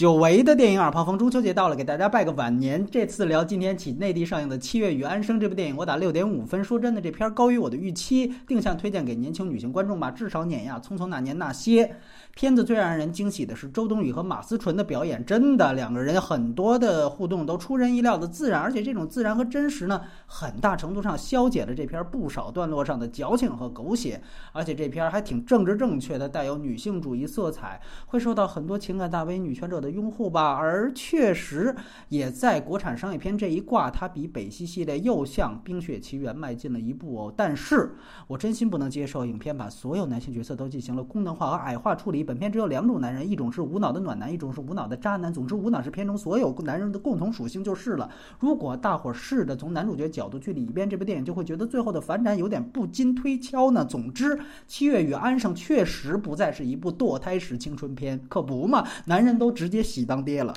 久违的电影耳旁风，中秋节到了，给大家拜个晚年。这次聊今天起内地上映的《七月与安生》这部电影，我打六点五分。说真的，这片高于我的预期，定向推荐给年轻女性观众吧，至少碾压《匆匆那年那些》。片子最让人惊喜的是周冬雨和马思纯的表演，真的两个人很多的互动都出人意料的自然，而且这种自然和真实呢，很大程度上消解了这片不少段落上的矫情和狗血。而且这片还挺政治正确的，带有女性主义色彩，会受到很多情感大 V 女权者的拥护吧。而确实也在国产商业片这一挂，它比北西系列又向《冰雪奇缘》迈进了一步哦。但是我真心不能接受影片把所有男性角色都进行了功能化和矮化处理。本片只有两种男人，一种是无脑的暖男，一种是无脑的渣男。总之，无脑是片中所有男人的共同属性就是了。如果大伙试着从男主角角度去理一遍这部电影，就会觉得最后的反转有点不禁推敲呢。总之，《七月与安生》确实不再是一部堕胎式青春片，可不嘛？男人都直接接喜当爹了。